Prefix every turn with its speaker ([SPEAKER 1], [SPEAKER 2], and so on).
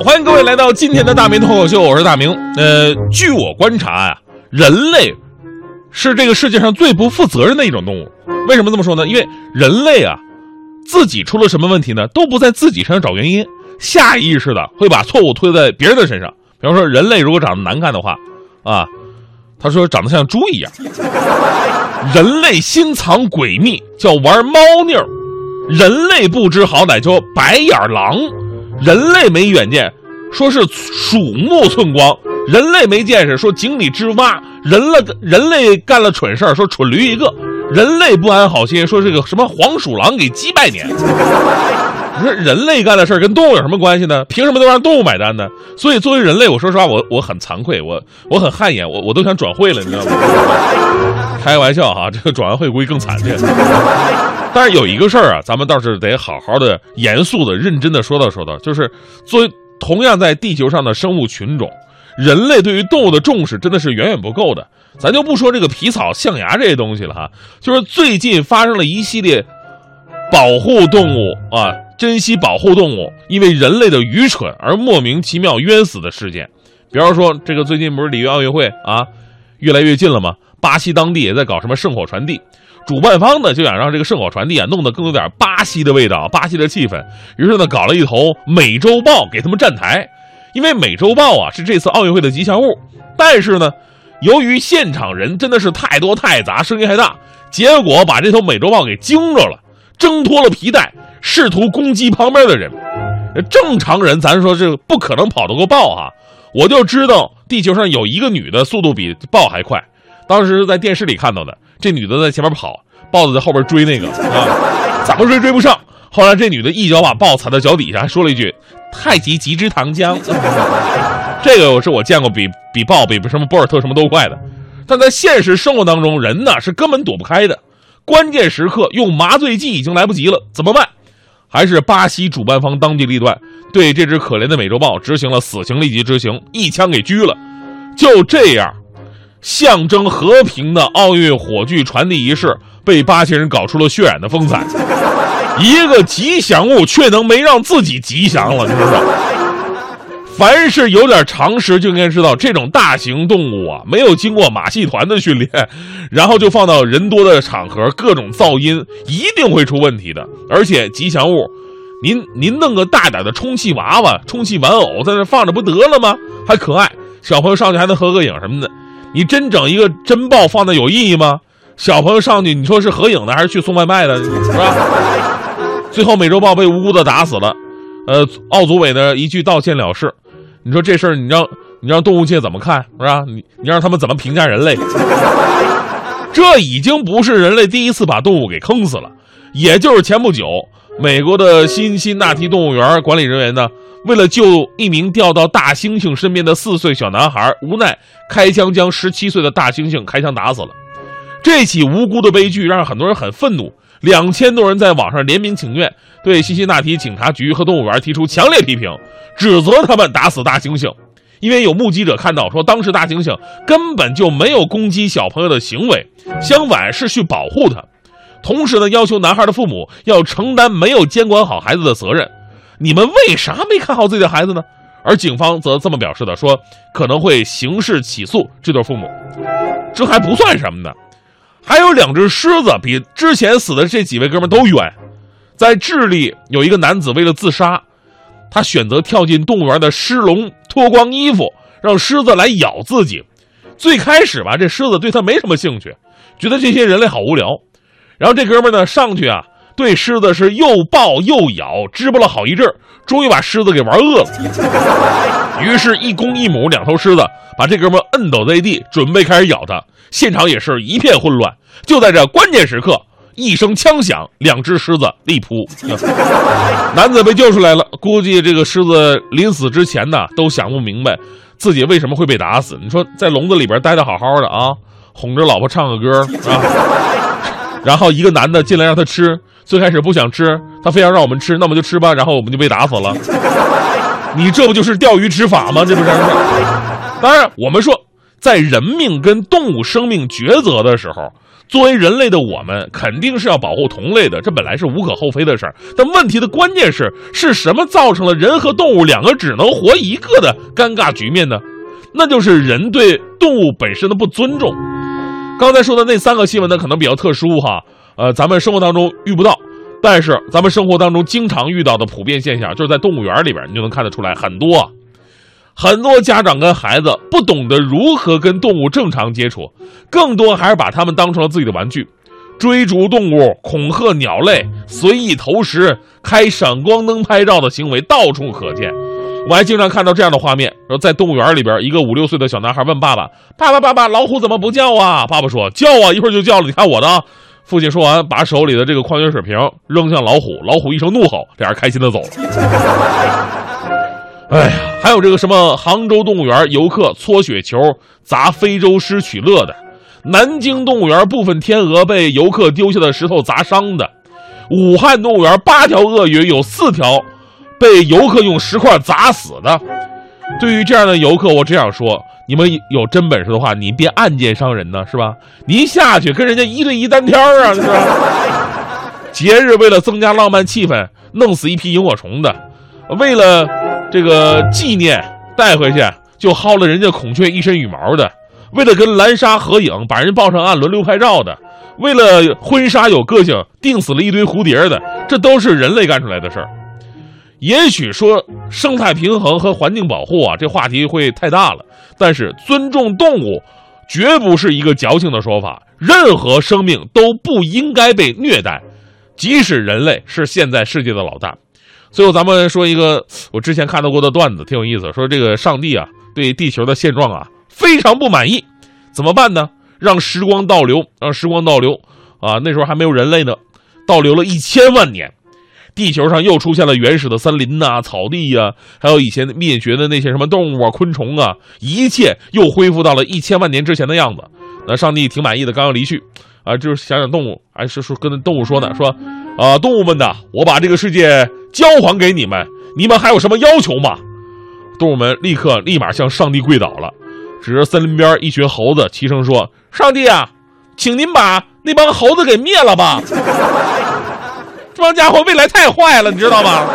[SPEAKER 1] 欢迎各位来到今天的大明脱口秀，我是大明。呃，据我观察呀、人类是这个世界上最不负责任的一种动物。为什么这么说呢？因为人类啊，自己出了什么问题呢，都不在自己身上找原因，下意识的会把错误推在别人的身上。比方说，人类如果长得难看的话，啊，他说长得像猪一样。人类心藏诡秘，叫玩猫腻儿；人类不知好歹，叫白眼狼；人类没远见，说是鼠目寸光；人类没见识，说井底之蛙；人了人类干了蠢事儿，说蠢驴一个；人类不安好心，说这个什么黄鼠狼给鸡拜年。你说人类干的事儿跟动物有什么关系呢？凭什么都让动物买单呢？所以作为人类，我说实话，我我很惭愧，我我很汗颜，我我都想转会了，你知道吗？开玩笑哈，这个转完会估计更惨烈。但是有一个事儿啊，咱们倒是得好好的、严肃的、认真的说道说道，就是作为同样在地球上的生物群种，人类对于动物的重视真的是远远不够的。咱就不说这个皮草、象牙这些东西了哈，就是最近发生了一系列保护动物啊，珍惜保护动物，因为人类的愚蠢而莫名其妙冤死的事件。比方说，这个最近不是里约奥运会啊，越来越近了吗？巴西当地也在搞什么圣火传递，主办方呢就想让这个圣火传递啊弄得更有点巴西的味道、巴西的气氛，于是呢搞了一头美洲豹给他们站台，因为美洲豹啊是这次奥运会的吉祥物，但是呢，由于现场人真的是太多太杂，声音还大，结果把这头美洲豹给惊着了，挣脱了皮带，试图攻击旁边的人。正常人咱说这不可能跑得过豹哈、我就知道地球上有一个女的速度比豹还快，当时在电视里看到的。这女的在前面跑，豹子在后边追那个啊，怎么追追不上。后来这女的一脚把豹踩到脚底下，还说了一句“太极极之糖浆”。这个是我见过比比豹比什么博尔特什么都快的。但在现实生活当中，人呢是根本躲不开的。关键时刻用麻醉剂已经来不及了，怎么办？还是巴西主办方当机立断，对这只可怜的美洲豹执行了死刑立即执行，一枪给狙了。就这样，象征和平的奥运火炬传递仪式被巴西人搞出了血染的风采。一个吉祥物却能没让自己吉祥了，你知道？凡是有点常识就应该知道，这种大型动物啊，没有经过马戏团的训练，然后就放到人多的场合，各种噪音一定会出问题的。而且吉祥物，您您弄个大点的充气娃娃、充气玩偶在那放着不得了吗？还可爱，小朋友上去还能合个影什么的。你真整一个真豹放那有意义吗？小朋友上去，你说是合影的还是去送外卖的，是吧？最后美洲豹被无辜的打死了，呃，奥组委呢一句道歉了事。你说这事儿，你让你让动物界怎么看，是吧？你你让他们怎么评价人类？这已经不是人类第一次把动物给坑死了，也就是前不久，美国的辛辛那提动物园管理人员呢，为了救一名掉到大猩猩身边的四岁小男孩，无奈开枪将十七岁的大猩猩开枪打死了。这起无辜的悲剧让很多人很愤怒，两千多人在网上联名请愿，对辛辛那提警察局和动物园提出强烈批评，指责他们打死大猩猩。因为有目击者看到说，当时大猩猩根本就没有攻击小朋友的行为，相反是去保护他。同时呢，要求男孩的父母要承担没有监管好孩子的责任。你们为啥没看好自己的孩子呢？而警方则这么表示的，说可能会刑事起诉这对父母。这还不算什么呢，还有两只狮子比之前死的这几位哥们都冤。在智利，有一个男子为了自杀，他选择跳进动物园的狮笼，脱光衣服，让狮子来咬自己。最开始吧，这狮子对他没什么兴趣，觉得这些人类好无聊。然后这哥们呢上去啊，对狮子是又抱又咬，支巴了好一阵，终于把狮子给玩饿了。于是，一公一母两头狮子把这哥们摁倒在地，准备开始咬他。现场也是一片混乱。就在这关键时刻，一声枪响，两只狮子立扑，男子被救出来了。估计这个狮子临死之前呢，都想不明白自己为什么会被打死。你说在笼子里边待的好好的啊，哄着老婆唱个歌 啊，然后一个男的进来让他吃，最开始不想吃，他非要让我们吃，那我们就吃吧，然后我们就被打死了。你这不就是钓鱼执法吗？这不是？当然，我们说在人命跟动物生命抉择的时候，作为人类的我们，肯定是要保护同类的，这本来是无可厚非的事儿。但问题的关键是，是什么造成了人和动物两个只能活一个的尴尬局面呢？那就是人对动物本身的不尊重。刚才说的那三个新闻呢，可能比较特殊哈，呃，咱们生活当中遇不到，但是咱们生活当中经常遇到的普遍现象，就是在动物园里边，你就能看得出来很多。很多家长跟孩子不懂得如何跟动物正常接触，更多还是把它们当成了自己的玩具，追逐动物、恐吓鸟类、随意投食、开闪光灯拍照的行为到处可见。我还经常看到这样的画面：说在动物园里边，一个五六岁的小男孩问爸爸：“爸爸，爸爸，老虎怎么不叫啊？”爸爸说：“叫啊，一会儿就叫了。你看我的。”父亲说完，把手里的这个矿泉水瓶扔向老虎，老虎一声怒吼，俩人开心的走了。哎呀，还有这个什么杭州动物园游客搓雪球砸非洲狮取乐的，南京动物园部分天鹅被游客丢下的石头砸伤的，武汉动物园八条鳄鱼有四条被游客用石块砸死的。对于这样的游客，我只想说，你们有真本事的话，你别暗箭伤人呢，是吧？你下去跟人家一对一单挑啊，是吧？节日为了增加浪漫气氛，弄死一批萤火虫的，为了。这个纪念带回去就薅了人家孔雀一身羽毛的，为了跟蓝鲨合影把人抱上岸轮流拍照的，为了婚纱有个性定死了一堆蝴蝶的，这都是人类干出来的事儿。也许说生态平衡和环境保护啊，这话题会太大了。但是尊重动物，绝不是一个矫情的说法。任何生命都不应该被虐待，即使人类是现在世界的老大。最后，咱们说一个我之前看到过的段子，挺有意思。说这个上帝啊，对地球的现状啊非常不满意，怎么办呢？让时光倒流，让时光倒流啊！那时候还没有人类呢，倒流了一千万年，地球上又出现了原始的森林呐、草地呀，还有以前灭绝的那些什么动物啊、昆虫啊，一切又恢复到了一千万年之前的样子。那上帝挺满意的，刚要离去啊，就是想想动物，还是说跟动物说呢，说啊，动物们呐，我把这个世界。交还给你们，你们还有什么要求吗？动物们立刻立马向上帝跪倒了，指着森林边一群猴子，齐声说：“上帝啊，请您把那帮猴子给灭了吧！这帮家伙未来太坏了，你知道吗？”